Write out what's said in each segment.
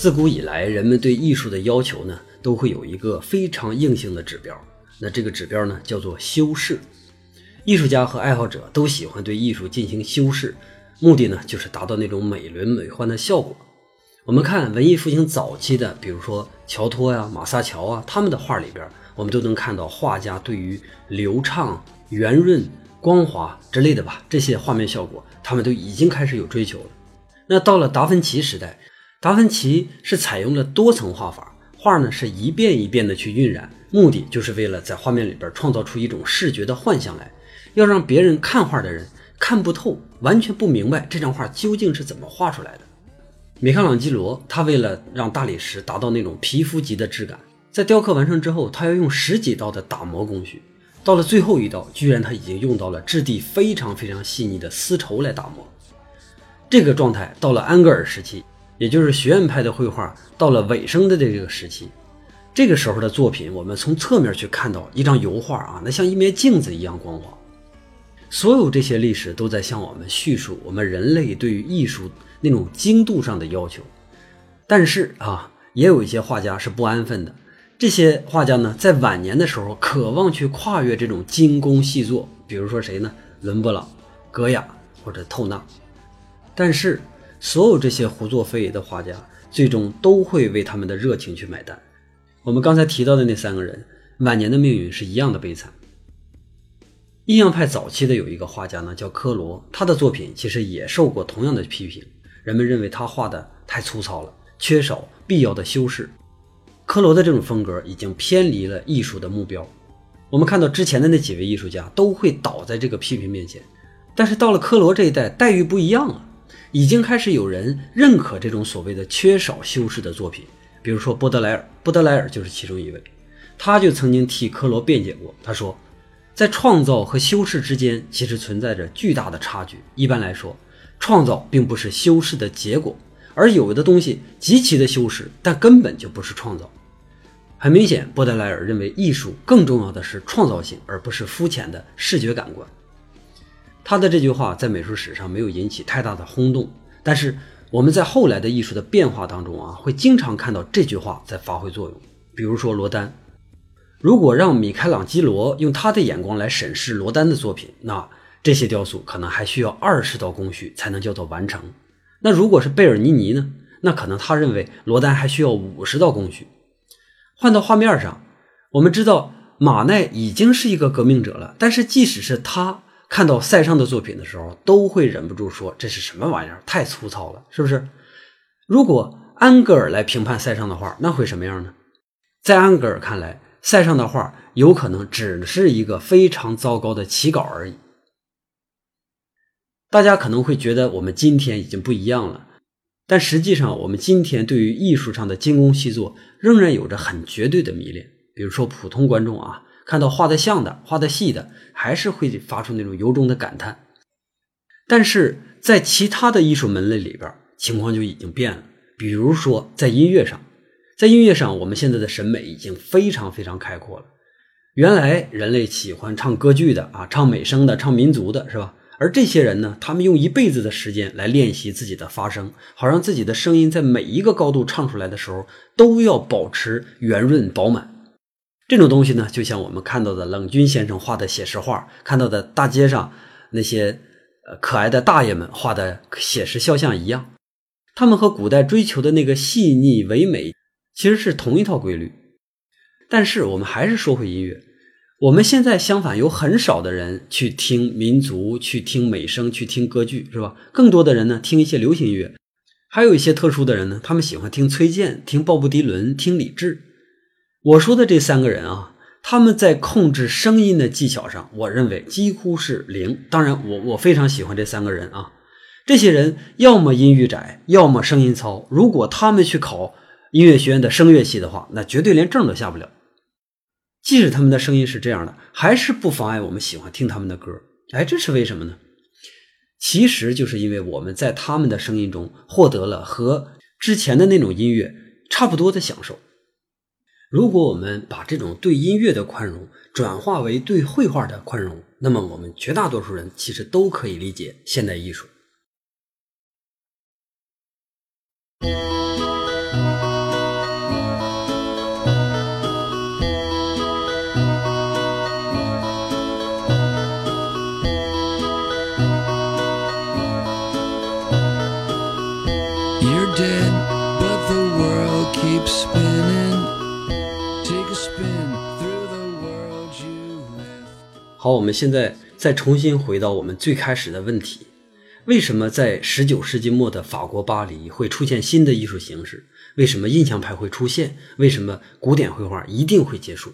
自古以来，人们对艺术的要求呢，都会有一个非常硬性的指标。那这个指标呢，叫做修饰。艺术家和爱好者都喜欢对艺术进行修饰，目的呢，就是达到那种美轮美奂的效果。我们看文艺复兴早期的，比如说乔托呀、马萨乔啊，他们的画里边，我们都能看到画家对于流畅、圆润、光滑之类的吧，这些画面效果，他们都已经开始有追求了。那到了达芬奇时代。达芬奇是采用了多层画法，画呢是一遍一遍的去晕染，目的就是为了在画面里边创造出一种视觉的幻象来，要让别人看画的人看不透，完全不明白这张画究竟是怎么画出来的。米开朗基罗他为了让大理石达到那种皮肤级的质感，在雕刻完成之后，他要用十几道的打磨工序，到了最后一道，居然他已经用到了质地非常非常细腻的丝绸来打磨。这个状态到了安格尔时期。也就是学院派的绘画到了尾声的这个时期，这个时候的作品，我们从侧面去看到一张油画啊，那像一面镜子一样光滑。所有这些历史都在向我们叙述我们人类对于艺术那种精度上的要求。但是啊，也有一些画家是不安分的。这些画家呢，在晚年的时候渴望去跨越这种精工细作，比如说谁呢？伦勃朗、戈雅或者透纳。但是。所有这些胡作非为的画家，最终都会为他们的热情去买单。我们刚才提到的那三个人，晚年的命运是一样的悲惨。印象派早期的有一个画家呢，叫科罗，他的作品其实也受过同样的批评，人们认为他画的太粗糙了，缺少必要的修饰。科罗的这种风格已经偏离了艺术的目标。我们看到之前的那几位艺术家都会倒在这个批评面前，但是到了科罗这一代，待遇不一样了。已经开始有人认可这种所谓的缺少修饰的作品，比如说波德莱尔，波德莱尔就是其中一位。他就曾经替科罗辩解过，他说，在创造和修饰之间其实存在着巨大的差距。一般来说，创造并不是修饰的结果，而有的东西极其的修饰，但根本就不是创造。很明显，波德莱尔认为艺术更重要的是创造性，而不是肤浅的视觉感官。他的这句话在美术史上没有引起太大的轰动，但是我们在后来的艺术的变化当中啊，会经常看到这句话在发挥作用。比如说罗丹，如果让米开朗基罗用他的眼光来审视罗丹的作品，那这些雕塑可能还需要二十道工序才能叫做完成。那如果是贝尔尼尼呢？那可能他认为罗丹还需要五十道工序。换到画面上，我们知道马奈已经是一个革命者了，但是即使是他。看到塞尚的作品的时候，都会忍不住说：“这是什么玩意儿？太粗糙了，是不是？”如果安格尔来评判塞尚的画，那会什么样呢？在安格尔看来，塞尚的画有可能只是一个非常糟糕的起稿而已。大家可能会觉得我们今天已经不一样了，但实际上，我们今天对于艺术上的精工细作仍然有着很绝对的迷恋。比如说，普通观众啊。看到画的像的、画的细的，还是会发出那种由衷的感叹。但是在其他的艺术门类里边，情况就已经变了。比如说在音乐上，在音乐上，我们现在的审美已经非常非常开阔了。原来人类喜欢唱歌剧的啊，唱美声的，唱民族的，是吧？而这些人呢，他们用一辈子的时间来练习自己的发声，好让自己的声音在每一个高度唱出来的时候，都要保持圆润饱满。这种东西呢，就像我们看到的冷军先生画的写实画，看到的大街上那些呃可爱的大爷们画的写实肖像一样，他们和古代追求的那个细腻唯美其实是同一套规律。但是我们还是说回音乐，我们现在相反有很少的人去听民族，去听美声，去听歌剧，是吧？更多的人呢听一些流行音乐，还有一些特殊的人呢，他们喜欢听崔健，听鲍勃迪伦，听李志。我说的这三个人啊，他们在控制声音的技巧上，我认为几乎是零。当然，我我非常喜欢这三个人啊。这些人要么音域窄，要么声音糙。如果他们去考音乐学院的声乐系的话，那绝对连证都下不了。即使他们的声音是这样的，还是不妨碍我们喜欢听他们的歌。哎，这是为什么呢？其实就是因为我们在他们的声音中获得了和之前的那种音乐差不多的享受。如果我们把这种对音乐的宽容转化为对绘画的宽容，那么我们绝大多数人其实都可以理解现代艺术。it's been through the world you 好我们现在再重新回到我们最开始的问题。为什么在十九世纪末的法国巴黎会出现新的艺术形式？为什么印象派会出现？为什么古典绘画？一定会结束。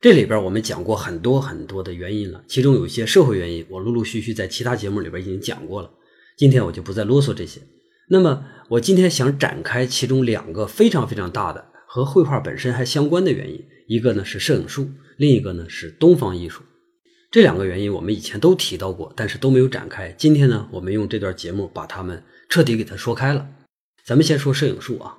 这里边我们讲过很多很多的原因了其中有一些社会原因我陆陆续续在其他节目里边已经讲过了。今天我就不再啰嗦这些。那么我今天想展开其中两个非常非常大的和绘画本身还相关的原因，一个呢是摄影术，另一个呢是东方艺术。这两个原因我们以前都提到过，但是都没有展开。今天呢，我们用这段节目把它们彻底给它说开了。咱们先说摄影术啊，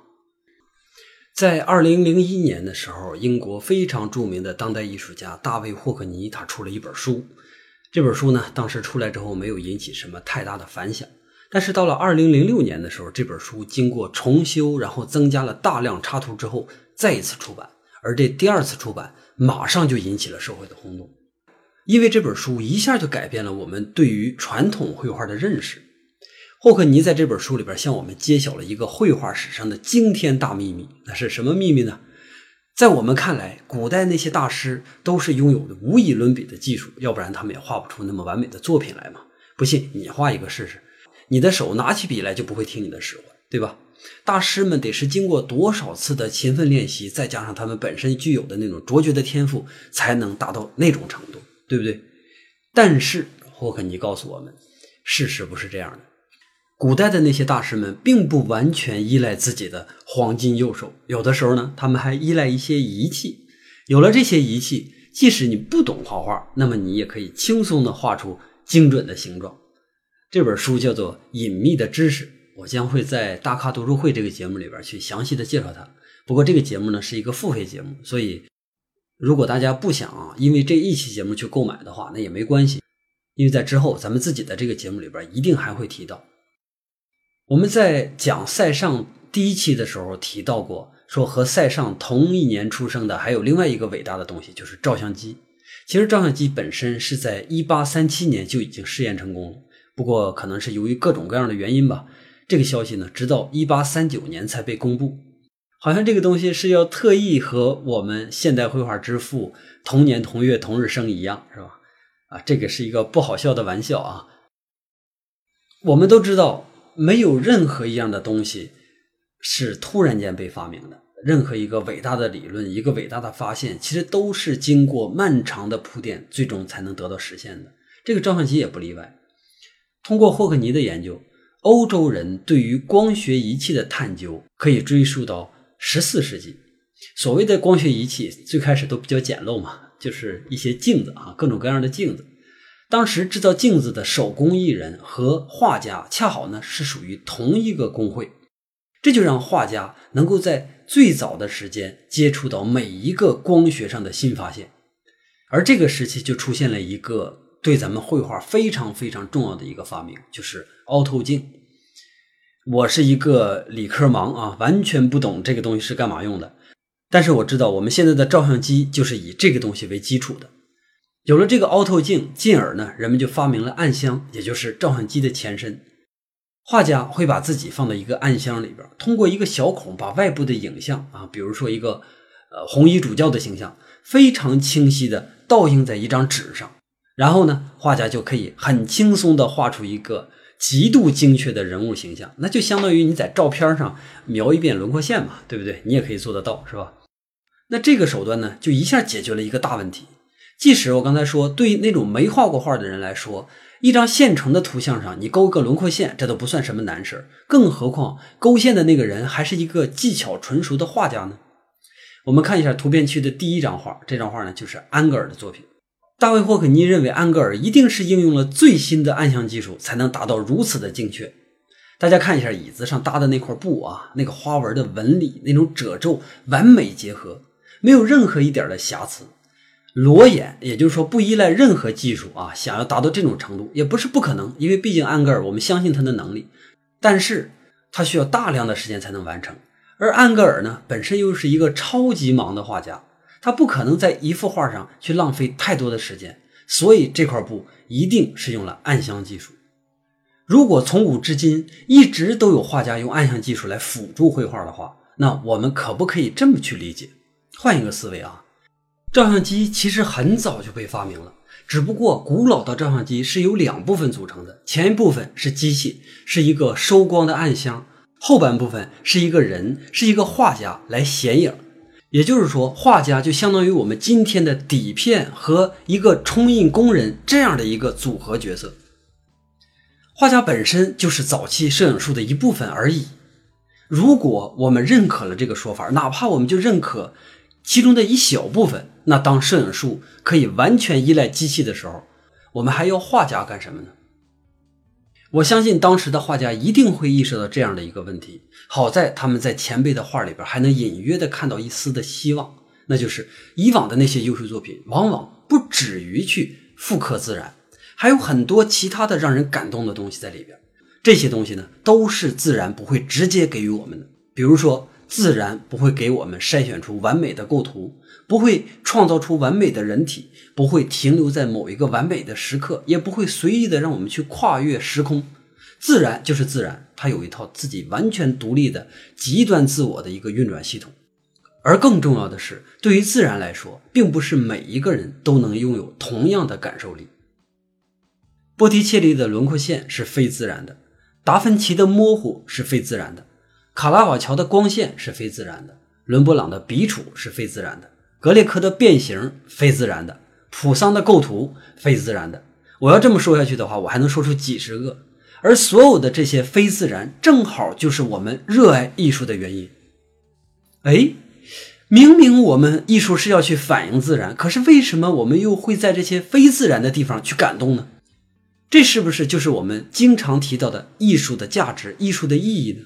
在二零零一年的时候，英国非常著名的当代艺术家大卫霍克尼他出了一本书。这本书呢，当时出来之后没有引起什么太大的反响。但是到了二零零六年的时候，这本书经过重修，然后增加了大量插图之后，再一次出版。而这第二次出版，马上就引起了社会的轰动，因为这本书一下就改变了我们对于传统绘画的认识。霍克尼在这本书里边向我们揭晓了一个绘画史上的惊天大秘密，那是什么秘密呢？在我们看来，古代那些大师都是拥有的无以伦比的技术，要不然他们也画不出那么完美的作品来嘛。不信你画一个试试，你的手拿起笔来就不会听你的使唤，对吧？大师们得是经过多少次的勤奋练习，再加上他们本身具有的那种卓绝的天赋，才能达到那种程度，对不对？但是霍肯尼告诉我们，事实不是这样的。古代的那些大师们并不完全依赖自己的黄金右手，有的时候呢，他们还依赖一些仪器。有了这些仪器，即使你不懂画画，那么你也可以轻松地画出精准的形状。这本书叫做《隐秘的知识》，我将会在大咖读书会这个节目里边去详细的介绍它。不过这个节目呢是一个付费节目，所以如果大家不想啊，因为这一期节目去购买的话，那也没关系，因为在之后咱们自己的这个节目里边一定还会提到。我们在讲塞尚第一期的时候提到过，说和塞尚同一年出生的还有另外一个伟大的东西，就是照相机。其实照相机本身是在一八三七年就已经试验成功了，不过可能是由于各种各样的原因吧，这个消息呢，直到一八三九年才被公布。好像这个东西是要特意和我们现代绘画之父同年同月同日生一样，是吧？啊，这个是一个不好笑的玩笑啊。我们都知道。没有任何一样的东西是突然间被发明的。任何一个伟大的理论，一个伟大的发现，其实都是经过漫长的铺垫，最终才能得到实现的。这个照相机也不例外。通过霍克尼的研究，欧洲人对于光学仪器的探究可以追溯到十四世纪。所谓的光学仪器，最开始都比较简陋嘛，就是一些镜子啊，各种各样的镜子。当时制造镜子的手工艺人和画家恰好呢是属于同一个工会，这就让画家能够在最早的时间接触到每一个光学上的新发现，而这个时期就出现了一个对咱们绘画非常非常重要的一个发明，就是凹透镜。我是一个理科盲啊，完全不懂这个东西是干嘛用的，但是我知道我们现在的照相机就是以这个东西为基础的。有了这个凹透镜，进而呢，人们就发明了暗箱，也就是照相机的前身。画家会把自己放到一个暗箱里边，通过一个小孔把外部的影像啊，比如说一个呃红衣主教的形象，非常清晰的倒映在一张纸上，然后呢，画家就可以很轻松的画出一个极度精确的人物形象，那就相当于你在照片上描一遍轮廓线嘛，对不对？你也可以做得到，是吧？那这个手段呢，就一下解决了一个大问题。即使我刚才说，对于那种没画过画的人来说，一张现成的图像上你勾个轮廓线，这都不算什么难事更何况勾线的那个人还是一个技巧纯熟的画家呢？我们看一下图片区的第一张画，这张画呢就是安格尔的作品。大卫霍肯尼认为安格尔一定是应用了最新的暗箱技术，才能达到如此的精确。大家看一下椅子上搭的那块布啊，那个花纹的纹理，那种褶皱完美结合，没有任何一点的瑕疵。裸眼，也就是说不依赖任何技术啊，想要达到这种程度也不是不可能，因为毕竟安格尔，我们相信他的能力，但是他需要大量的时间才能完成。而安格尔呢，本身又是一个超级忙的画家，他不可能在一幅画上去浪费太多的时间，所以这块布一定是用了暗箱技术。如果从古至今一直都有画家用暗箱技术来辅助绘画的话，那我们可不可以这么去理解？换一个思维啊。照相机其实很早就被发明了，只不过古老的照相机是由两部分组成的，前一部分是机器，是一个收光的暗箱，后半部分是一个人，是一个画家来显影。也就是说，画家就相当于我们今天的底片和一个冲印工人这样的一个组合角色。画家本身就是早期摄影术的一部分而已。如果我们认可了这个说法，哪怕我们就认可其中的一小部分，那当摄影术可以完全依赖机器的时候，我们还要画家干什么呢？我相信当时的画家一定会意识到这样的一个问题。好在他们在前辈的画里边还能隐约的看到一丝的希望，那就是以往的那些优秀作品往往不止于去复刻自然，还有很多其他的让人感动的东西在里边。这些东西呢，都是自然不会直接给予我们的。比如说，自然不会给我们筛选出完美的构图，不会创造出完美的人体。不会停留在某一个完美的时刻，也不会随意的让我们去跨越时空。自然就是自然，它有一套自己完全独立的、极端自我的一个运转系统。而更重要的是，对于自然来说，并不是每一个人都能拥有同样的感受力。波提切利的轮廓线是非自然的，达芬奇的模糊是非自然的，卡拉瓦乔的光线是非自然的，伦勃朗的笔触是非自然的，格列科的变形非自然的。普桑的构图非自然的，我要这么说下去的话，我还能说出几十个。而所有的这些非自然，正好就是我们热爱艺术的原因。哎，明明我们艺术是要去反映自然，可是为什么我们又会在这些非自然的地方去感动呢？这是不是就是我们经常提到的艺术的价值、艺术的意义呢？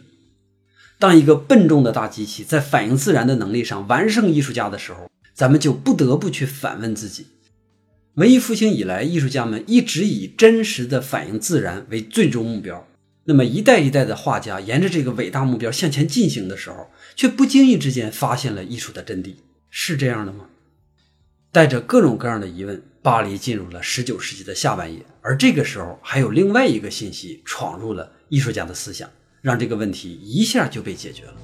当一个笨重的大机器在反映自然的能力上完胜艺术家的时候，咱们就不得不去反问自己。文艺复兴以来，艺术家们一直以真实的反映自然为最终目标。那么，一代一代的画家沿着这个伟大目标向前进行的时候，却不经意之间发现了艺术的真谛，是这样的吗？带着各种各样的疑问，巴黎进入了19世纪的下半叶。而这个时候，还有另外一个信息闯入了艺术家的思想，让这个问题一下就被解决了。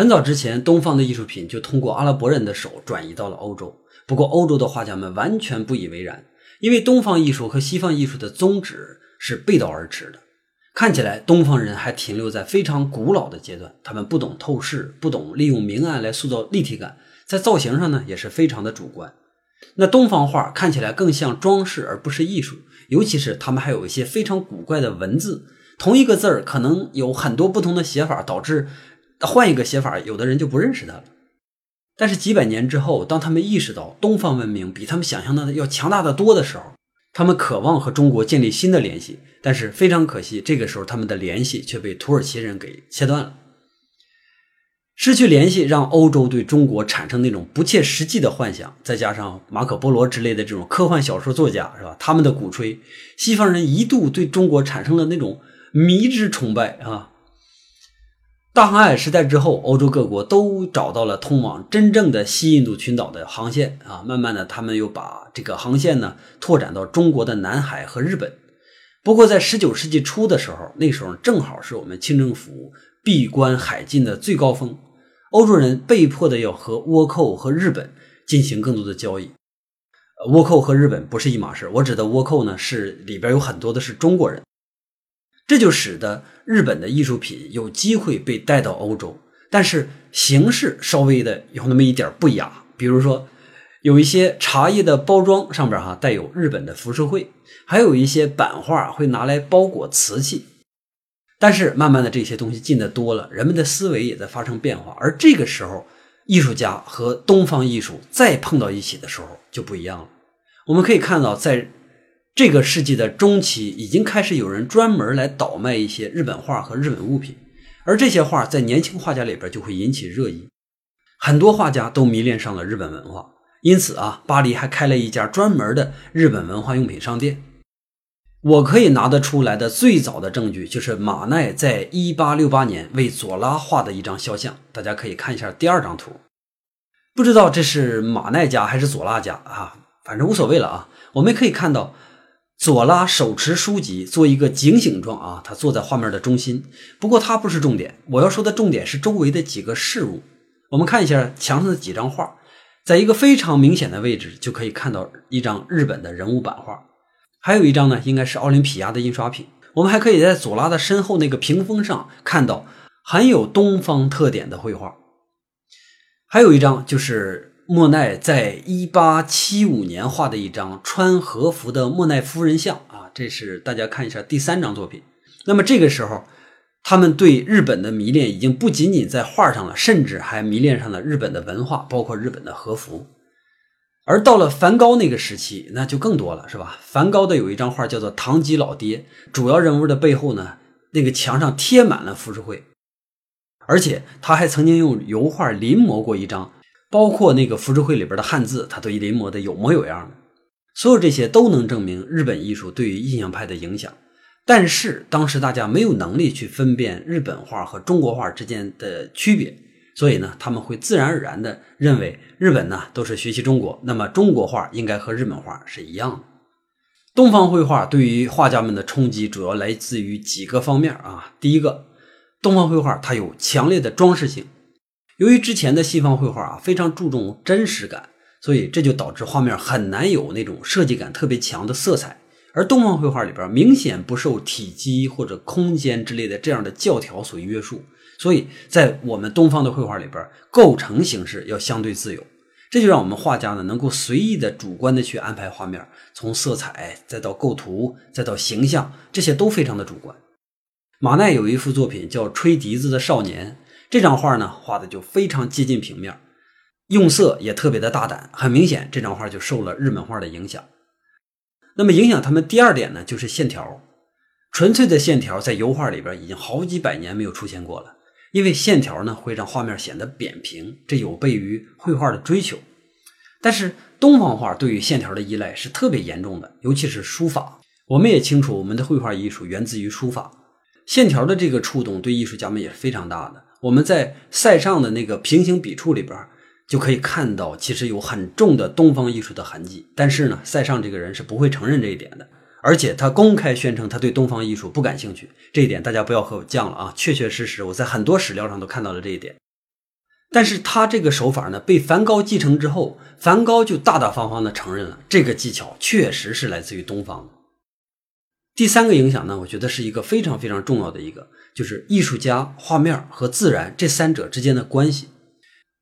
很早之前，东方的艺术品就通过阿拉伯人的手转移到了欧洲。不过，欧洲的画家们完全不以为然，因为东方艺术和西方艺术的宗旨是背道而驰的。看起来，东方人还停留在非常古老的阶段，他们不懂透视，不懂利用明暗来塑造立体感，在造型上呢也是非常的主观。那东方画看起来更像装饰而不是艺术，尤其是他们还有一些非常古怪的文字，同一个字儿可能有很多不同的写法，导致。换一个写法，有的人就不认识他了。但是几百年之后，当他们意识到东方文明比他们想象的要强大的多的时候，他们渴望和中国建立新的联系。但是非常可惜，这个时候他们的联系却被土耳其人给切断了。失去联系，让欧洲对中国产生那种不切实际的幻想。再加上马可波罗之类的这种科幻小说作家，是吧？他们的鼓吹，西方人一度对中国产生了那种迷之崇拜啊。大航海时代之后，欧洲各国都找到了通往真正的西印度群岛的航线啊。慢慢的，他们又把这个航线呢拓展到中国的南海和日本。不过，在十九世纪初的时候，那时候正好是我们清政府闭关海禁的最高峰，欧洲人被迫的要和倭寇和日本进行更多的交易。倭寇和日本不是一码事，我指的倭寇呢，是里边有很多的是中国人。这就使得日本的艺术品有机会被带到欧洲，但是形式稍微的有那么一点不雅。比如说，有一些茶叶的包装上边哈带有日本的浮世绘，还有一些版画会拿来包裹瓷器。但是慢慢的这些东西进的多了，人们的思维也在发生变化，而这个时候，艺术家和东方艺术再碰到一起的时候就不一样了。我们可以看到在。这个世纪的中期，已经开始有人专门来倒卖一些日本画和日本物品，而这些画在年轻画家里边就会引起热议，很多画家都迷恋上了日本文化。因此啊，巴黎还开了一家专门的日本文化用品商店。我可以拿得出来的最早的证据，就是马奈在一八六八年为左拉画的一张肖像。大家可以看一下第二张图，不知道这是马奈家还是左拉家啊？反正无所谓了啊。我们可以看到，左拉手持书籍，做一个警醒状啊，他坐在画面的中心。不过他不是重点，我要说的重点是周围的几个事物。我们看一下墙上的几张画。在一个非常明显的位置，就可以看到一张日本的人物版画，还有一张呢，应该是奥林匹亚的印刷品。我们还可以在左拉的身后那个屏风上看到很有东方特点的绘画。还有一张就是莫奈在一八七五年画的一张穿和服的莫奈夫人像啊，这是大家看一下第三张作品。那么这个时候。他们对日本的迷恋已经不仅仅在画上了，甚至还迷恋上了日本的文化，包括日本的和服。而到了梵高那个时期，那就更多了，是吧？梵高的有一张画叫做《堂吉老爹》，主要人物的背后呢，那个墙上贴满了浮世绘，而且他还曾经用油画临摹过一张，包括那个浮世绘里边的汉字，他都临摹的有模有样的。所有这些都能证明日本艺术对于印象派的影响。但是当时大家没有能力去分辨日本画和中国画之间的区别，所以呢，他们会自然而然的认为日本呢都是学习中国，那么中国画应该和日本画是一样的。东方绘画对于画家们的冲击主要来自于几个方面啊。第一个，东方绘画它有强烈的装饰性，由于之前的西方绘画啊非常注重真实感，所以这就导致画面很难有那种设计感特别强的色彩。而东方绘画里边明显不受体积或者空间之类的这样的教条所约束，所以在我们东方的绘画里边，构成形式要相对自由，这就让我们画家呢能够随意的、主观的去安排画面，从色彩再到构图再到形象，这些都非常的主观。马奈有一幅作品叫《吹笛子的少年》，这张画呢画的就非常接近平面，用色也特别的大胆，很明显这张画就受了日本画的影响。那么影响他们第二点呢，就是线条，纯粹的线条在油画里边已经好几百年没有出现过了。因为线条呢会让画面显得扁平，这有悖于绘画的追求。但是东方画对于线条的依赖是特别严重的，尤其是书法。我们也清楚，我们的绘画艺术源自于书法，线条的这个触动对艺术家们也是非常大的。我们在塞尚的那个平行笔触里边。就可以看到，其实有很重的东方艺术的痕迹。但是呢，塞尚这个人是不会承认这一点的，而且他公开宣称他对东方艺术不感兴趣。这一点大家不要和我犟了啊，确确实实我在很多史料上都看到了这一点。但是他这个手法呢，被梵高继承之后，梵高就大大方方的承认了这个技巧确实是来自于东方。第三个影响呢，我觉得是一个非常非常重要的一个，就是艺术家、画面和自然这三者之间的关系。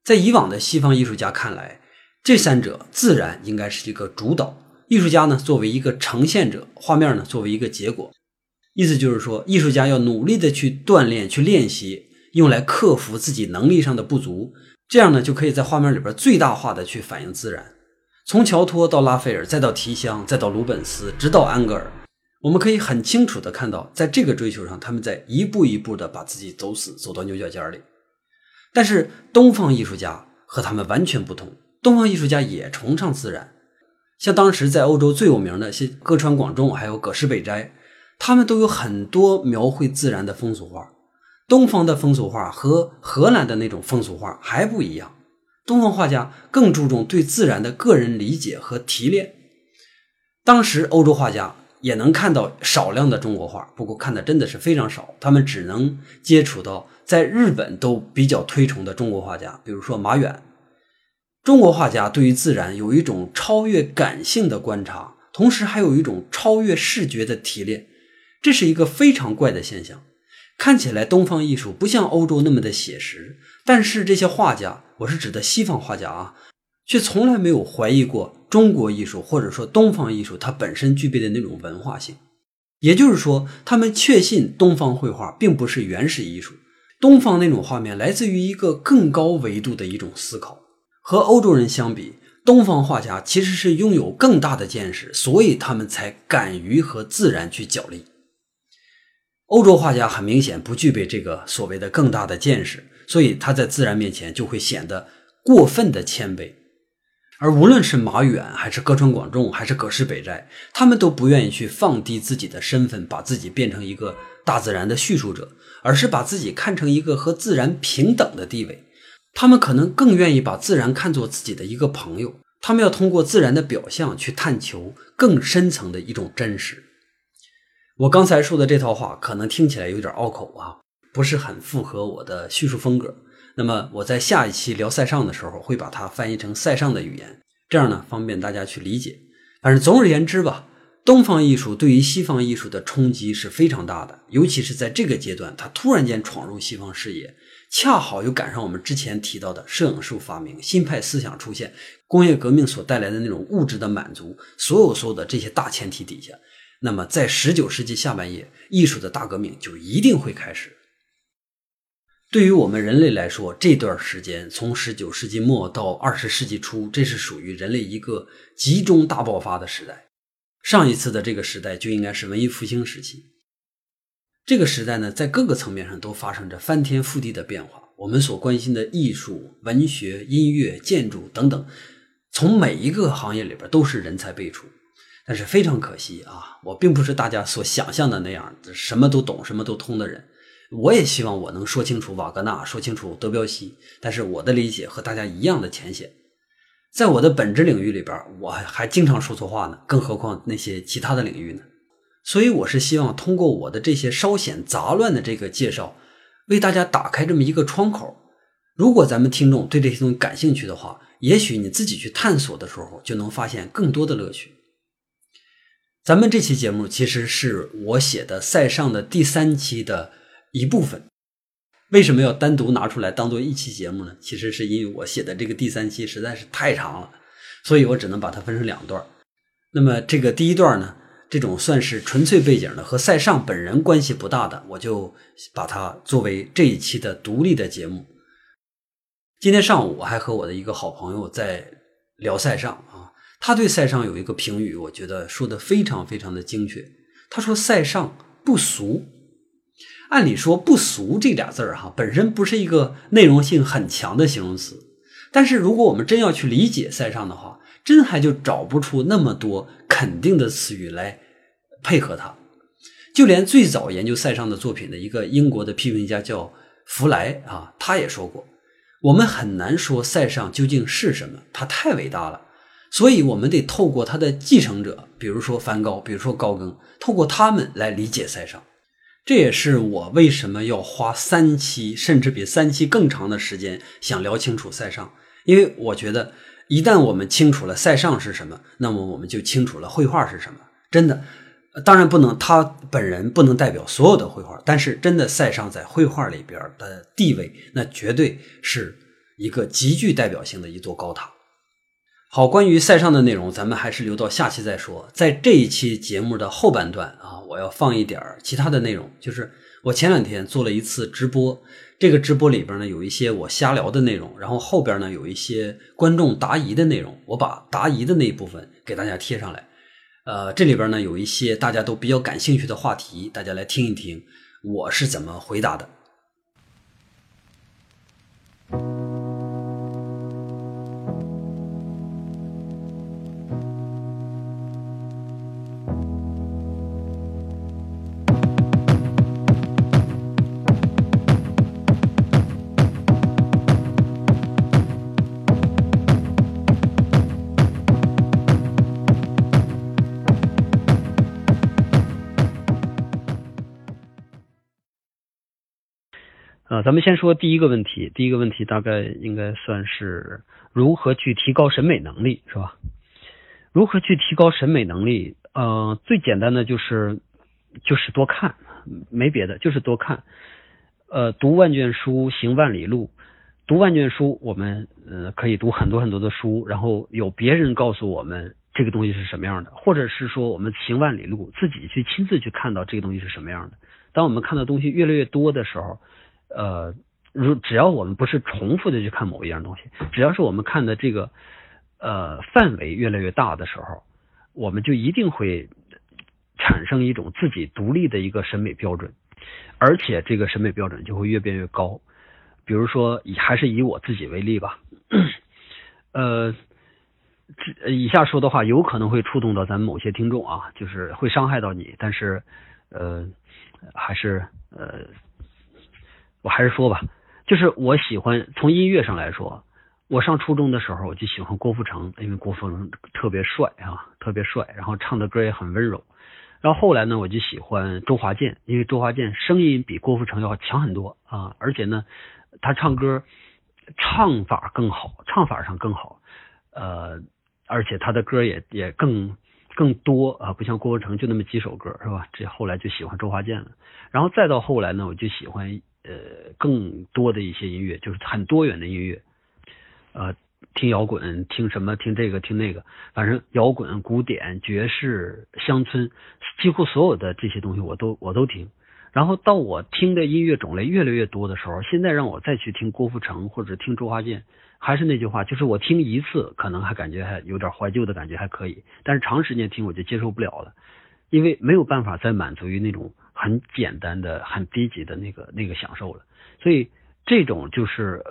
在以往的西方艺术家看来，这三者自然应该是一个主导，艺术家呢作为一个呈现者，画面呢作为一个结果。意思就是说，艺术家要努力的去锻炼、去练习，用来克服自己能力上的不足，这样呢就可以在画面里边最大化的去反映自然。从乔托到拉斐尔，再到提香，再到鲁本斯，直到安格尔，我们可以很清楚的看到，在这个追求上，他们在一步一步的把自己走死，走到牛角尖里。但是东方艺术家和他们完全不同，东方艺术家也崇尚自然，像当时在欧洲最有名的些歌川广重，还有葛饰北斋，他们都有很多描绘自然的风俗画。东方的风俗画和荷兰的那种风俗画还不一样，东方画家更注重对自然的个人理解和提炼。当时欧洲画家。也能看到少量的中国画，不过看的真的是非常少。他们只能接触到在日本都比较推崇的中国画家，比如说马远。中国画家对于自然有一种超越感性的观察，同时还有一种超越视觉的提炼，这是一个非常怪的现象。看起来东方艺术不像欧洲那么的写实，但是这些画家，我是指的西方画家啊。却从来没有怀疑过中国艺术或者说东方艺术它本身具备的那种文化性，也就是说，他们确信东方绘画并不是原始艺术，东方那种画面来自于一个更高维度的一种思考。和欧洲人相比，东方画家其实是拥有更大的见识，所以他们才敢于和自然去角力。欧洲画家很明显不具备这个所谓的更大的见识，所以他在自然面前就会显得过分的谦卑。而无论是马远，还是歌川广重，还是葛饰北斋，他们都不愿意去放低自己的身份，把自己变成一个大自然的叙述者，而是把自己看成一个和自然平等的地位。他们可能更愿意把自然看作自己的一个朋友，他们要通过自然的表象去探求更深层的一种真实。我刚才说的这套话可能听起来有点拗口啊，不是很符合我的叙述风格。那么我在下一期聊塞尚的时候，会把它翻译成塞尚的语言，这样呢方便大家去理解。反正总而言之吧，东方艺术对于西方艺术的冲击是非常大的，尤其是在这个阶段，它突然间闯入西方视野，恰好又赶上我们之前提到的摄影术发明、新派思想出现、工业革命所带来的那种物质的满足，所有所有的这些大前提底下。那么，在十九世纪下半叶，艺术的大革命就一定会开始。对于我们人类来说，这段时间从十九世纪末到二十世纪初，这是属于人类一个集中大爆发的时代。上一次的这个时代就应该是文艺复兴时期。这个时代呢，在各个层面上都发生着翻天覆地的变化。我们所关心的艺术、文学、音乐、建筑等等，从每一个行业里边都是人才辈出。但是非常可惜啊，我并不是大家所想象的那样，什么都懂、什么都通的人。我也希望我能说清楚瓦格纳，说清楚德彪西，但是我的理解和大家一样的浅显。在我的本职领域里边，我还经常说错话呢，更何况那些其他的领域呢？所以我是希望通过我的这些稍显杂乱的这个介绍，为大家打开这么一个窗口。如果咱们听众对这些东西感兴趣的话，也许你自己去探索的时候，就能发现更多的乐趣。咱们这期节目其实是我写的塞尚的第三期的一部分。为什么要单独拿出来当做一期节目呢？其实是因为我写的这个第三期实在是太长了，所以我只能把它分成两段。那么这个第一段呢，这种算是纯粹背景的，和塞尚本人关系不大的，我就把它作为这一期的独立的节目。今天上午我还和我的一个好朋友在聊塞尚啊。他对塞尚有一个评语，我觉得说的非常非常的精确。他说塞尚不俗。按理说“不俗”这俩字儿哈，本身不是一个内容性很强的形容词。但是如果我们真要去理解塞尚的话，真还就找不出那么多肯定的词语来配合他。就连最早研究塞尚的作品的一个英国的批评家叫弗莱啊，他也说过，我们很难说塞尚究竟是什么，他太伟大了。所以，我们得透过他的继承者，比如说梵高，比如说高更，透过他们来理解塞尚。这也是我为什么要花三期，甚至比三期更长的时间，想聊清楚塞尚。因为我觉得，一旦我们清楚了塞尚是什么，那么我们就清楚了绘画是什么。真的，当然不能，他本人不能代表所有的绘画，但是真的，塞尚在绘画里边的地位，那绝对是一个极具代表性的一座高塔。好，关于塞尚的内容，咱们还是留到下期再说。在这一期节目的后半段啊，我要放一点其他的内容，就是我前两天做了一次直播，这个直播里边呢有一些我瞎聊的内容，然后后边呢有一些观众答疑的内容，我把答疑的那一部分给大家贴上来。呃，这里边呢有一些大家都比较感兴趣的话题，大家来听一听我是怎么回答的。咱们先说第一个问题，第一个问题大概应该算是如何去提高审美能力，是吧？如何去提高审美能力？呃，最简单的就是就是多看，没别的，就是多看。呃，读万卷书，行万里路。读万卷书，我们呃可以读很多很多的书，然后有别人告诉我们这个东西是什么样的，或者是说我们行万里路，自己去亲自去看到这个东西是什么样的。当我们看到东西越来越多的时候，呃，如只要我们不是重复的去看某一样东西，只要是我们看的这个呃范围越来越大的时候，我们就一定会产生一种自己独立的一个审美标准。而且这个审美标准就会越变越高。比如说，以还是以我自己为例吧，呃，以下说的话有可能会触动到咱们某些听众啊，就是会伤害到你，但是呃，还是呃，我还是说吧，就是我喜欢从音乐上来说，我上初中的时候我就喜欢郭富城，因为郭富城特别帅啊，特别帅，然后唱的歌也很温柔。然后后来呢，我就喜欢周华健，因为周华健声音比郭富城要强很多啊，而且呢。他唱歌唱法更好，唱法上更好，呃，而且他的歌也也更更多啊，不像郭富城就那么几首歌是吧？这后来就喜欢周华健了，然后再到后来呢，我就喜欢呃更多的一些音乐，就是很多元的音乐，呃，听摇滚，听什么，听这个，听那个，反正摇滚、古典、爵士、乡村，几乎所有的这些东西我都我都听。然后到我听的音乐种类越来越多的时候，现在让我再去听郭富城或者听周华健，还是那句话，就是我听一次可能还感觉还有点怀旧的感觉还可以，但是长时间听我就接受不了了，因为没有办法再满足于那种很简单的、很低级的那个那个享受了。所以这种就是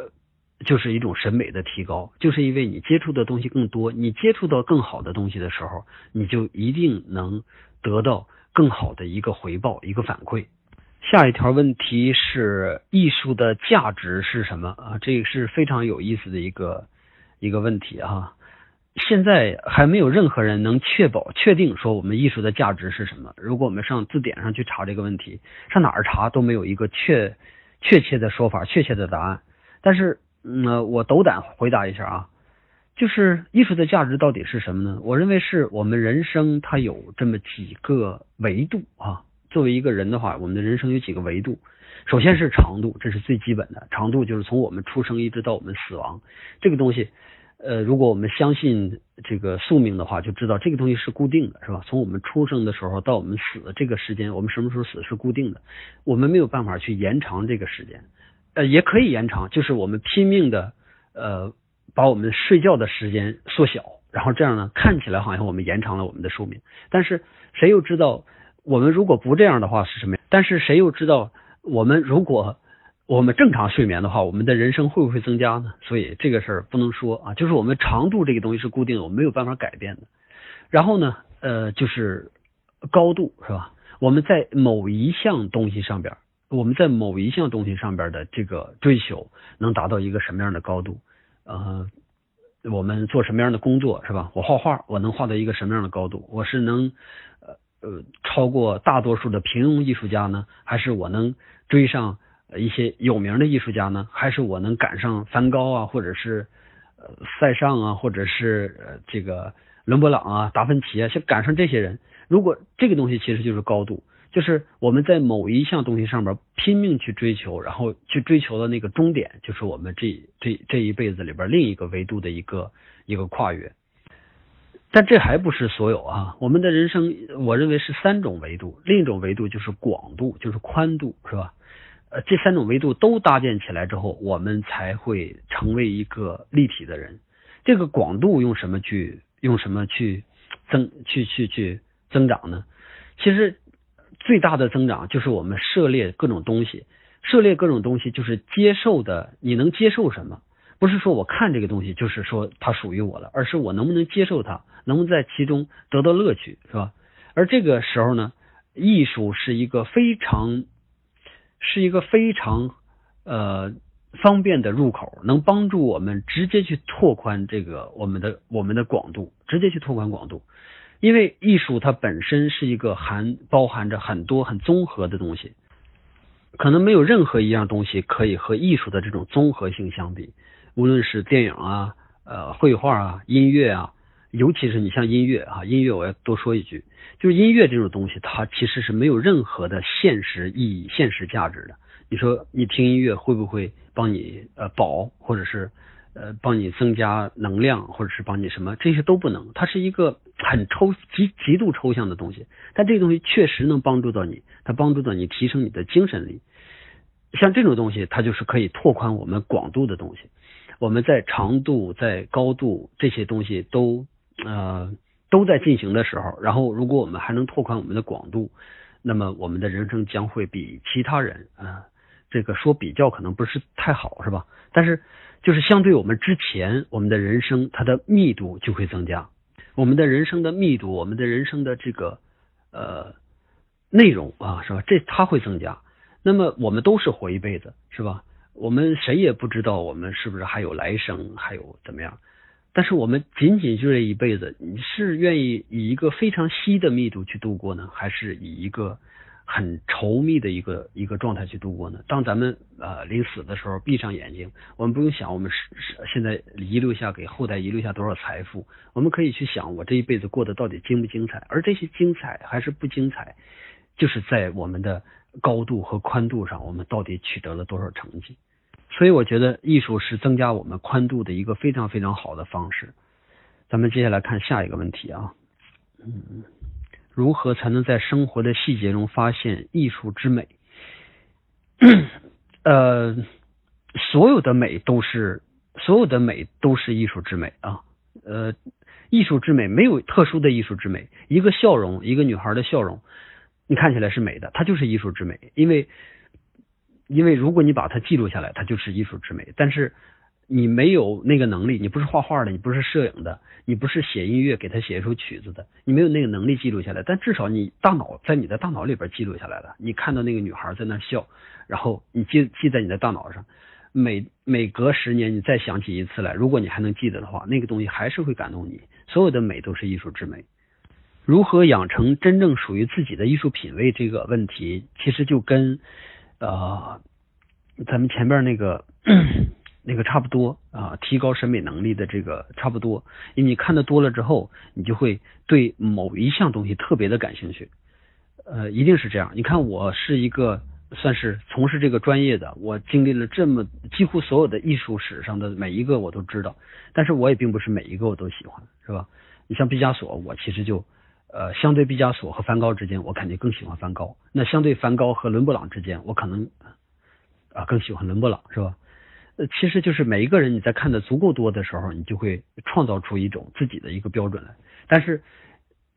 就是一种审美的提高，就是因为你接触的东西更多，你接触到更好的东西的时候，你就一定能得到更好的一个回报、一个反馈。下一条问题是艺术的价值是什么啊？这个是非常有意思的一个一个问题啊。现在还没有任何人能确保、确定说我们艺术的价值是什么。如果我们上字典上去查这个问题，上哪儿查都没有一个确确切的说法、确切的答案。但是，嗯，我斗胆回答一下啊，就是艺术的价值到底是什么呢？我认为是我们人生它有这么几个维度啊。作为一个人的话，我们的人生有几个维度。首先是长度，这是最基本的。长度就是从我们出生一直到我们死亡，这个东西，呃，如果我们相信这个宿命的话，就知道这个东西是固定的，是吧？从我们出生的时候到我们死这个时间，我们什么时候死是固定的，我们没有办法去延长这个时间。呃，也可以延长，就是我们拼命的，呃，把我们睡觉的时间缩小，然后这样呢，看起来好像我们延长了我们的寿命，但是谁又知道？我们如果不这样的话是什么？但是谁又知道我们如果我们正常睡眠的话，我们的人生会不会增加呢？所以这个事儿不能说啊，就是我们长度这个东西是固定的，我们没有办法改变的。然后呢，呃，就是高度是吧？我们在某一项东西上边，我们在某一项东西上边的这个追求能达到一个什么样的高度？呃，我们做什么样的工作是吧？我画画，我能画到一个什么样的高度？我是能。呃，超过大多数的平庸艺术家呢？还是我能追上一些有名的艺术家呢？还是我能赶上梵高啊，或者是呃塞尚啊，或者是呃这个伦勃朗啊、达芬奇啊，像赶上这些人？如果这个东西其实就是高度，就是我们在某一项东西上面拼命去追求，然后去追求的那个终点，就是我们这这这一辈子里边另一个维度的一个一个跨越。但这还不是所有啊！我们的人生，我认为是三种维度，另一种维度就是广度，就是宽度，是吧？呃，这三种维度都搭建起来之后，我们才会成为一个立体的人。这个广度用什么去用什么去增去去去增长呢？其实最大的增长就是我们涉猎各种东西，涉猎各种东西就是接受的，你能接受什么？不是说我看这个东西就是说它属于我了，而是我能不能接受它，能不能在其中得到乐趣，是吧？而这个时候呢，艺术是一个非常是一个非常呃方便的入口，能帮助我们直接去拓宽这个我们的我们的广度，直接去拓宽广度。因为艺术它本身是一个含包含着很多很综合的东西，可能没有任何一样东西可以和艺术的这种综合性相比。无论是电影啊、呃绘画啊、音乐啊，尤其是你像音乐啊，音乐我要多说一句，就是音乐这种东西，它其实是没有任何的现实意义、现实价值的。你说你听音乐会不会帮你呃保，或者是呃帮你增加能量，或者是帮你什么？这些都不能，它是一个很抽极极度抽象的东西。但这个东西确实能帮助到你，它帮助到你提升你的精神力。像这种东西，它就是可以拓宽我们广度的东西。我们在长度、在高度这些东西都呃都在进行的时候，然后如果我们还能拓宽我们的广度，那么我们的人生将会比其他人啊，这个说比较可能不是太好，是吧？但是就是相对我们之前，我们的人生它的密度就会增加，我们的人生的密度，我们的人生的这个呃内容啊，是吧？这它会增加。那么我们都是活一辈子，是吧？我们谁也不知道我们是不是还有来生，还有怎么样？但是我们仅仅就这一辈子，你是愿意以一个非常稀的密度去度过呢，还是以一个很稠密的一个一个状态去度过呢？当咱们呃临死的时候，闭上眼睛，我们不用想我们是是现在遗留下给后代遗留下多少财富，我们可以去想我这一辈子过得到底精不精彩，而这些精彩还是不精彩，就是在我们的高度和宽度上，我们到底取得了多少成绩。所以我觉得艺术是增加我们宽度的一个非常非常好的方式。咱们接下来看下一个问题啊，嗯，如何才能在生活的细节中发现艺术之美？呃，所有的美都是所有的美都是艺术之美啊。呃，艺术之美没有特殊的艺术之美。一个笑容，一个女孩的笑容，你看起来是美的，它就是艺术之美，因为。因为如果你把它记录下来，它就是艺术之美。但是你没有那个能力，你不是画画的，你不是摄影的，你不是写音乐给他写一首曲子的，你没有那个能力记录下来。但至少你大脑在你的大脑里边记录下来了。你看到那个女孩在那笑，然后你记记在你的大脑上，每每隔十年你再想起一次来，如果你还能记得的话，那个东西还是会感动你。所有的美都是艺术之美。如何养成真正属于自己的艺术品味这个问题，其实就跟。呃，咱们前面那个那个差不多啊，提高审美能力的这个差不多，因为你看的多了之后，你就会对某一项东西特别的感兴趣。呃，一定是这样。你看，我是一个算是从事这个专业的，我经历了这么几乎所有的艺术史上的每一个我都知道，但是我也并不是每一个我都喜欢，是吧？你像毕加索，我其实就。呃，相对毕加索和梵高之间，我肯定更喜欢梵高。那相对梵高和伦勃朗之间，我可能啊更喜欢伦勃朗，是吧？呃，其实就是每一个人你在看的足够多的时候，你就会创造出一种自己的一个标准来。但是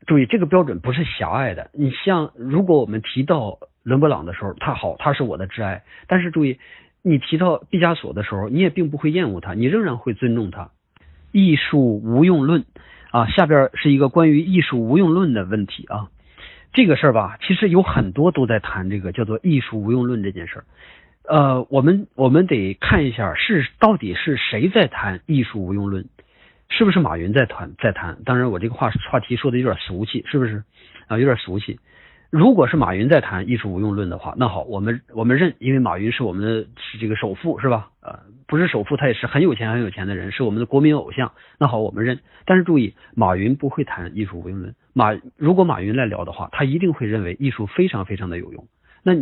注意，这个标准不是狭隘的。你像如果我们提到伦勃朗的时候，他好，他是我的挚爱。但是注意，你提到毕加索的时候，你也并不会厌恶他，你仍然会尊重他。艺术无用论。啊，下边是一个关于艺术无用论的问题啊，这个事儿吧，其实有很多都在谈这个叫做艺术无用论这件事儿。呃，我们我们得看一下是到底是谁在谈艺术无用论，是不是马云在谈在谈？当然，我这个话话题说的有点俗气，是不是啊？有点俗气。如果是马云在谈艺术无用论的话，那好，我们我们认，因为马云是我们的是这个首富，是吧？呃，不是首富，他也是很有钱很有钱的人，是我们的国民偶像。那好，我们认。但是注意，马云不会谈艺术无用论。马如果马云来聊的话，他一定会认为艺术非常非常的有用。那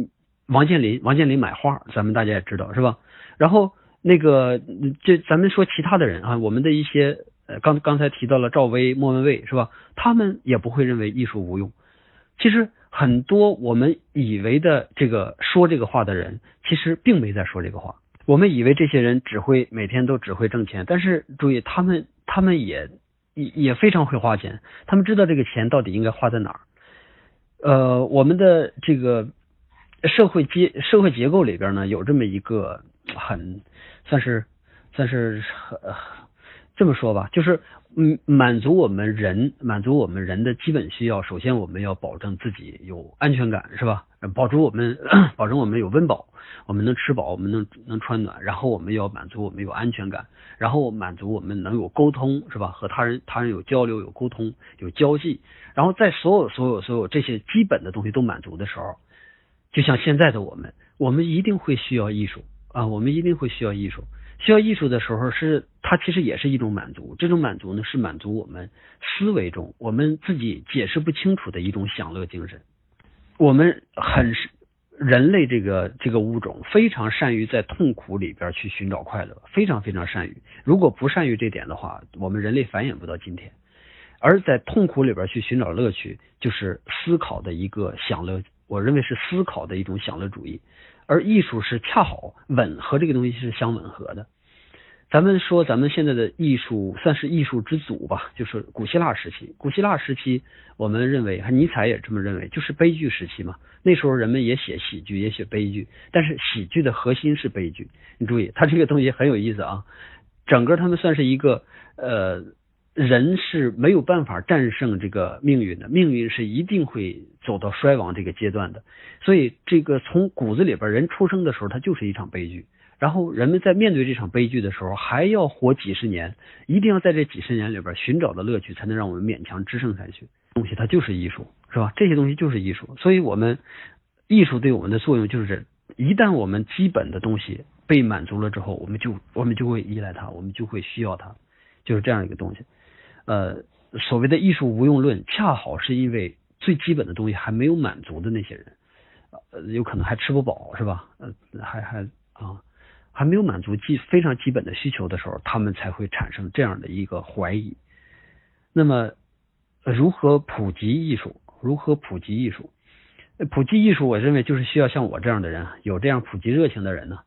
王健林，王健林买画，咱们大家也知道是吧？然后那个，这咱们说其他的人啊，我们的一些呃，刚刚才提到了赵薇、莫文蔚是吧？他们也不会认为艺术无用。其实。很多我们以为的这个说这个话的人，其实并没在说这个话。我们以为这些人只会每天都只会挣钱，但是注意，他们他们也也也非常会花钱，他们知道这个钱到底应该花在哪儿。呃，我们的这个社会结社会结构里边呢，有这么一个很算是算是很这么说吧，就是。嗯，满足我们人，满足我们人的基本需要。首先，我们要保证自己有安全感，是吧？保住我们，保证我们有温饱，我们能吃饱，我们能能穿暖。然后，我们要满足我们有安全感，然后满足我们能有沟通，是吧？和他人他人有交流、有沟通、有交际。然后，在所有所有所有这些基本的东西都满足的时候，就像现在的我们，我们一定会需要艺术啊，我们一定会需要艺术。需要艺术的时候，是它其实也是一种满足。这种满足呢，是满足我们思维中我们自己解释不清楚的一种享乐精神。我们很人类这个这个物种非常善于在痛苦里边去寻找快乐，非常非常善于。如果不善于这点的话，我们人类繁衍不到今天。而在痛苦里边去寻找乐趣，就是思考的一个享乐。我认为是思考的一种享乐主义。而艺术是恰好吻合这个东西是相吻合的，咱们说咱们现在的艺术算是艺术之祖吧，就是古希腊时期。古希腊时期，我们认为，尼采也这么认为，就是悲剧时期嘛。那时候人们也写喜剧，也写悲剧，但是喜剧的核心是悲剧。你注意，他这个东西很有意思啊。整个他们算是一个呃，人是没有办法战胜这个命运的，命运是一定会走到衰亡这个阶段的。所以，这个从骨子里边，人出生的时候，他就是一场悲剧。然后人们在面对这场悲剧的时候，还要活几十年，一定要在这几十年里边寻找的乐趣，才能让我们勉强支撑下去。东西它就是艺术，是吧？这些东西就是艺术。所以，我们艺术对我们的作用就是，一旦我们基本的东西被满足了之后，我们就我们就会依赖它，我们就会需要它，就是这样一个东西。呃，所谓的艺术无用论，恰好是因为最基本的东西还没有满足的那些人，呃，有可能还吃不饱，是吧？呃，还还啊。还没有满足基非常基本的需求的时候，他们才会产生这样的一个怀疑。那么，如何普及艺术？如何普及艺术？普及艺术，我认为就是需要像我这样的人，有这样普及热情的人呢。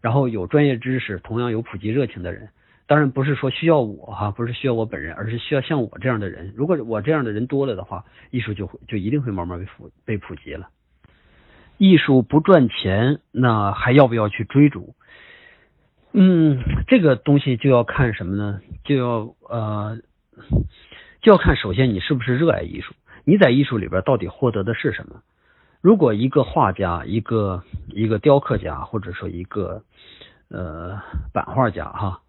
然后有专业知识，同样有普及热情的人。当然不是说需要我哈，不是需要我本人，而是需要像我这样的人。如果我这样的人多了的话，艺术就会就一定会慢慢被普被普及了。艺术不赚钱，那还要不要去追逐？嗯，这个东西就要看什么呢？就要呃，就要看首先你是不是热爱艺术，你在艺术里边到底获得的是什么？如果一个画家、一个一个雕刻家，或者说一个呃版画家哈，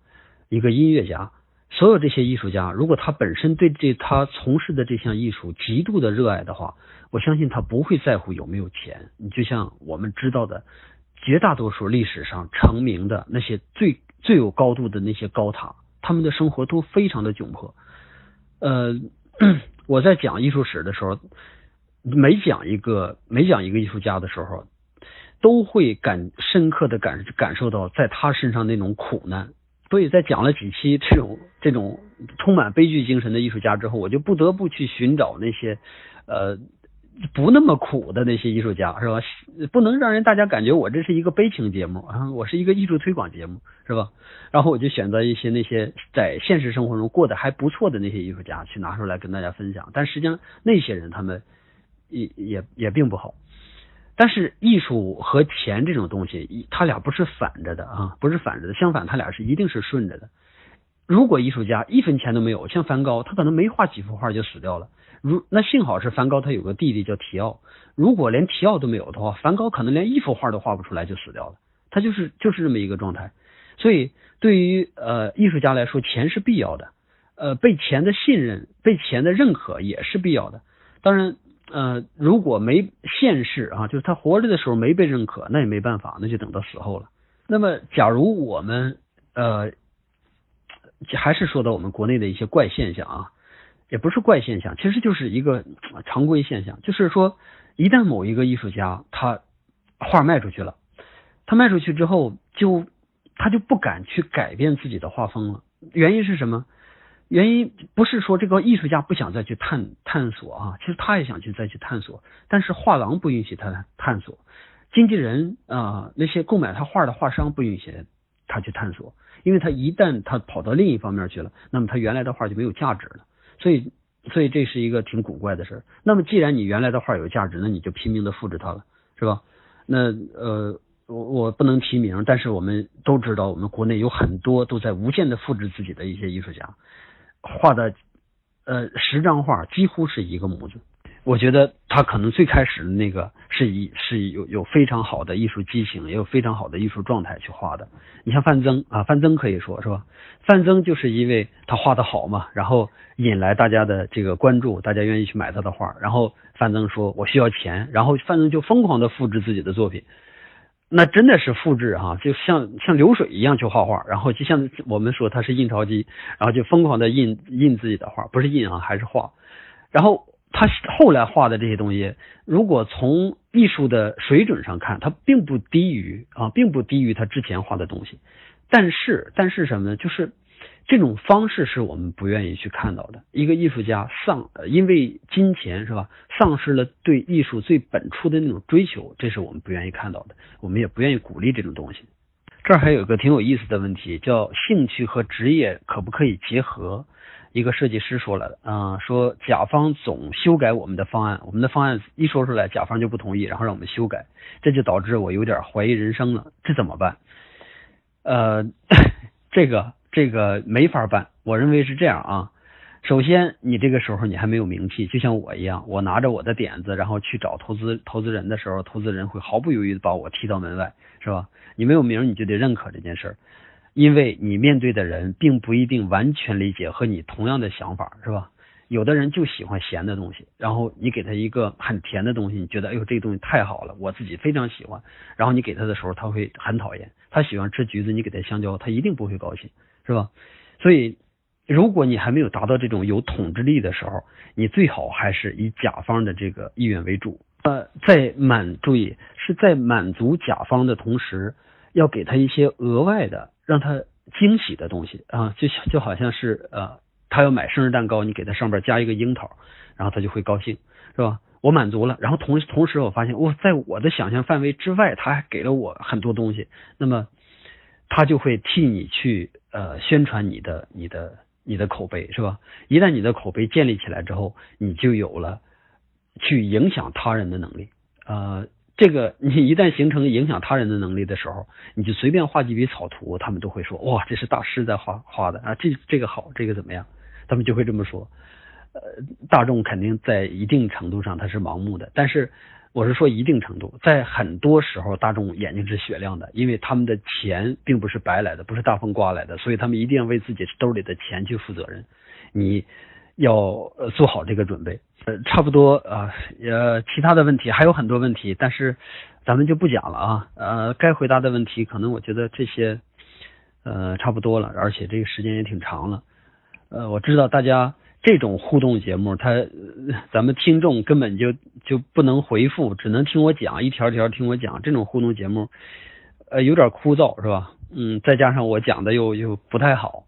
一个音乐家，所有这些艺术家，如果他本身对这他从事的这项艺术极度的热爱的话，我相信他不会在乎有没有钱。你就像我们知道的。绝大多数历史上成名的那些最最有高度的那些高塔，他们的生活都非常的窘迫。呃，我在讲艺术史的时候，每讲一个每讲一个艺术家的时候，都会感深刻的感感受到在他身上那种苦难。所以在讲了几期这种这种充满悲剧精神的艺术家之后，我就不得不去寻找那些呃。不那么苦的那些艺术家是吧？不能让人大家感觉我这是一个悲情节目啊，我是一个艺术推广节目是吧？然后我就选择一些那些在现实生活中过得还不错的那些艺术家去拿出来跟大家分享。但实际上那些人他们也也也并不好。但是艺术和钱这种东西，他俩不是反着的啊，不是反着的，相反他俩是一定是顺着的。如果艺术家一分钱都没有，像梵高，他可能没画几幅画就死掉了。如那幸好是梵高，他有个弟弟叫提奥。如果连提奥都没有的话，梵高可能连一幅画都画不出来就死掉了。他就是就是这么一个状态。所以对于呃艺术家来说，钱是必要的，呃被钱的信任、被钱的认可也是必要的。当然呃如果没现世啊，就是他活着的时候没被认可，那也没办法，那就等到死后了。那么假如我们呃还是说到我们国内的一些怪现象啊。也不是怪现象，其实就是一个常规现象。就是说，一旦某一个艺术家他画卖出去了，他卖出去之后，就他就不敢去改变自己的画风了。原因是什么？原因不是说这个艺术家不想再去探探索啊，其实他也想去再去探索，但是画廊不允许他探索，经纪人啊那些购买他画的画商不允许他去探索，因为他一旦他跑到另一方面去了，那么他原来的画就没有价值了。所以，所以这是一个挺古怪的事儿。那么，既然你原来的画有价值，那你就拼命的复制它了，是吧？那呃，我我不能提名，但是我们都知道，我们国内有很多都在无限的复制自己的一些艺术家画的，呃，十张画几乎是一个模子。我觉得他可能最开始的那个是一是有有非常好的艺术激情，也有非常好的艺术状态去画的。你像范增啊，范增可以说是吧？范增就是因为他画的好嘛，然后引来大家的这个关注，大家愿意去买他的画。然后范增说：“我需要钱。”然后范增就疯狂的复制自己的作品，那真的是复制哈，就像像流水一样去画画。然后就像我们说他是印钞机，然后就疯狂的印印自己的画，不是印啊，还是画。然后。他后来画的这些东西，如果从艺术的水准上看，他并不低于啊，并不低于他之前画的东西。但是，但是什么呢？就是这种方式是我们不愿意去看到的。一个艺术家丧，因为金钱是吧，丧失了对艺术最本初的那种追求，这是我们不愿意看到的。我们也不愿意鼓励这种东西。这儿还有一个挺有意思的问题，叫兴趣和职业可不可以结合？一个设计师说了，嗯，说甲方总修改我们的方案，我们的方案一说出来，甲方就不同意，然后让我们修改，这就导致我有点怀疑人生了，这怎么办？呃，这个这个没法办，我认为是这样啊。首先，你这个时候你还没有名气，就像我一样，我拿着我的点子，然后去找投资投资人的时候，投资人会毫不犹豫的把我踢到门外，是吧？你没有名，你就得认可这件事儿，因为你面对的人并不一定完全理解和你同样的想法，是吧？有的人就喜欢咸的东西，然后你给他一个很甜的东西，你觉得哎呦这个东西太好了，我自己非常喜欢，然后你给他的时候他会很讨厌，他喜欢吃橘子，你给他香蕉，他一定不会高兴，是吧？所以。如果你还没有达到这种有统治力的时候，你最好还是以甲方的这个意愿为主。呃，在满注意是在满足甲方的同时，要给他一些额外的让他惊喜的东西啊，就像就好像是呃，他要买生日蛋糕，你给他上边加一个樱桃，然后他就会高兴，是吧？我满足了，然后同同时我发现，我在我的想象范围之外，他还给了我很多东西，那么他就会替你去呃宣传你的你的。你的口碑是吧？一旦你的口碑建立起来之后，你就有了去影响他人的能力。呃，这个你一旦形成影响他人的能力的时候，你就随便画几笔草图，他们都会说哇，这是大师在画画的啊，这这个好，这个怎么样？他们就会这么说。呃，大众肯定在一定程度上他是盲目的，但是。我是说一定程度，在很多时候，大众眼睛是雪亮的，因为他们的钱并不是白来的，不是大风刮来的，所以他们一定要为自己兜里的钱去负责任。你要做好这个准备。呃，差不多啊，呃，其他的问题还有很多问题，但是咱们就不讲了啊。呃，该回答的问题，可能我觉得这些呃差不多了，而且这个时间也挺长了。呃，我知道大家。这种互动节目，他咱们听众根本就就不能回复，只能听我讲，一条条听我讲。这种互动节目，呃，有点枯燥，是吧？嗯，再加上我讲的又又不太好，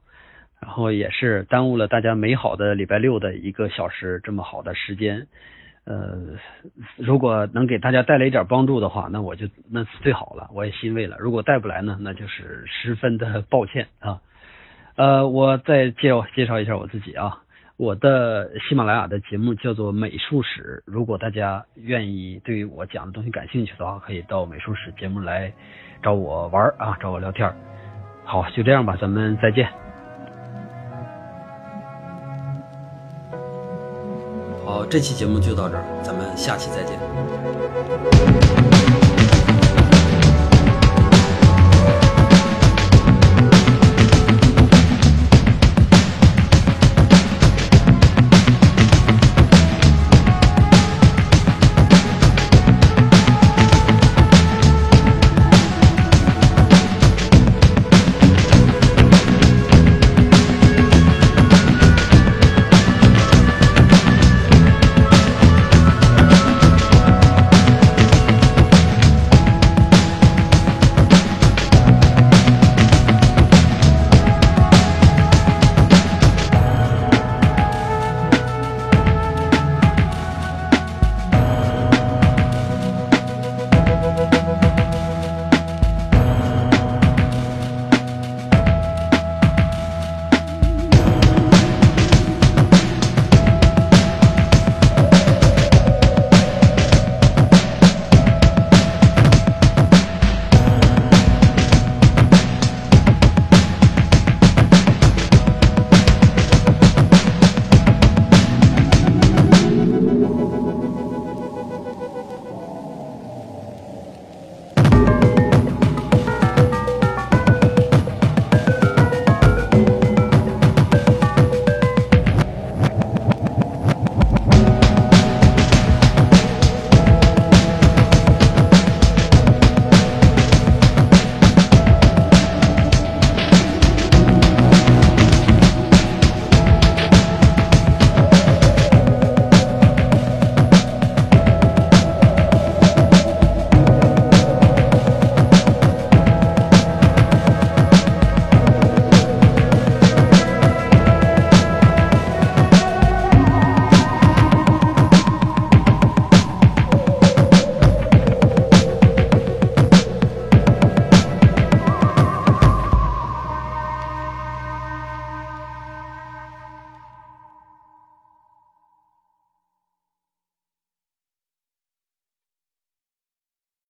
然后也是耽误了大家美好的礼拜六的一个小时这么好的时间。呃，如果能给大家带来一点帮助的话，那我就那是最好了，我也欣慰了。如果带不来呢，那就是十分的抱歉啊。呃，我再介绍介绍一下我自己啊。我的喜马拉雅的节目叫做美术史，如果大家愿意对我讲的东西感兴趣的话，可以到美术史节目来找我玩啊，找我聊天。好，就这样吧，咱们再见。好，这期节目就到这儿，咱们下期再见。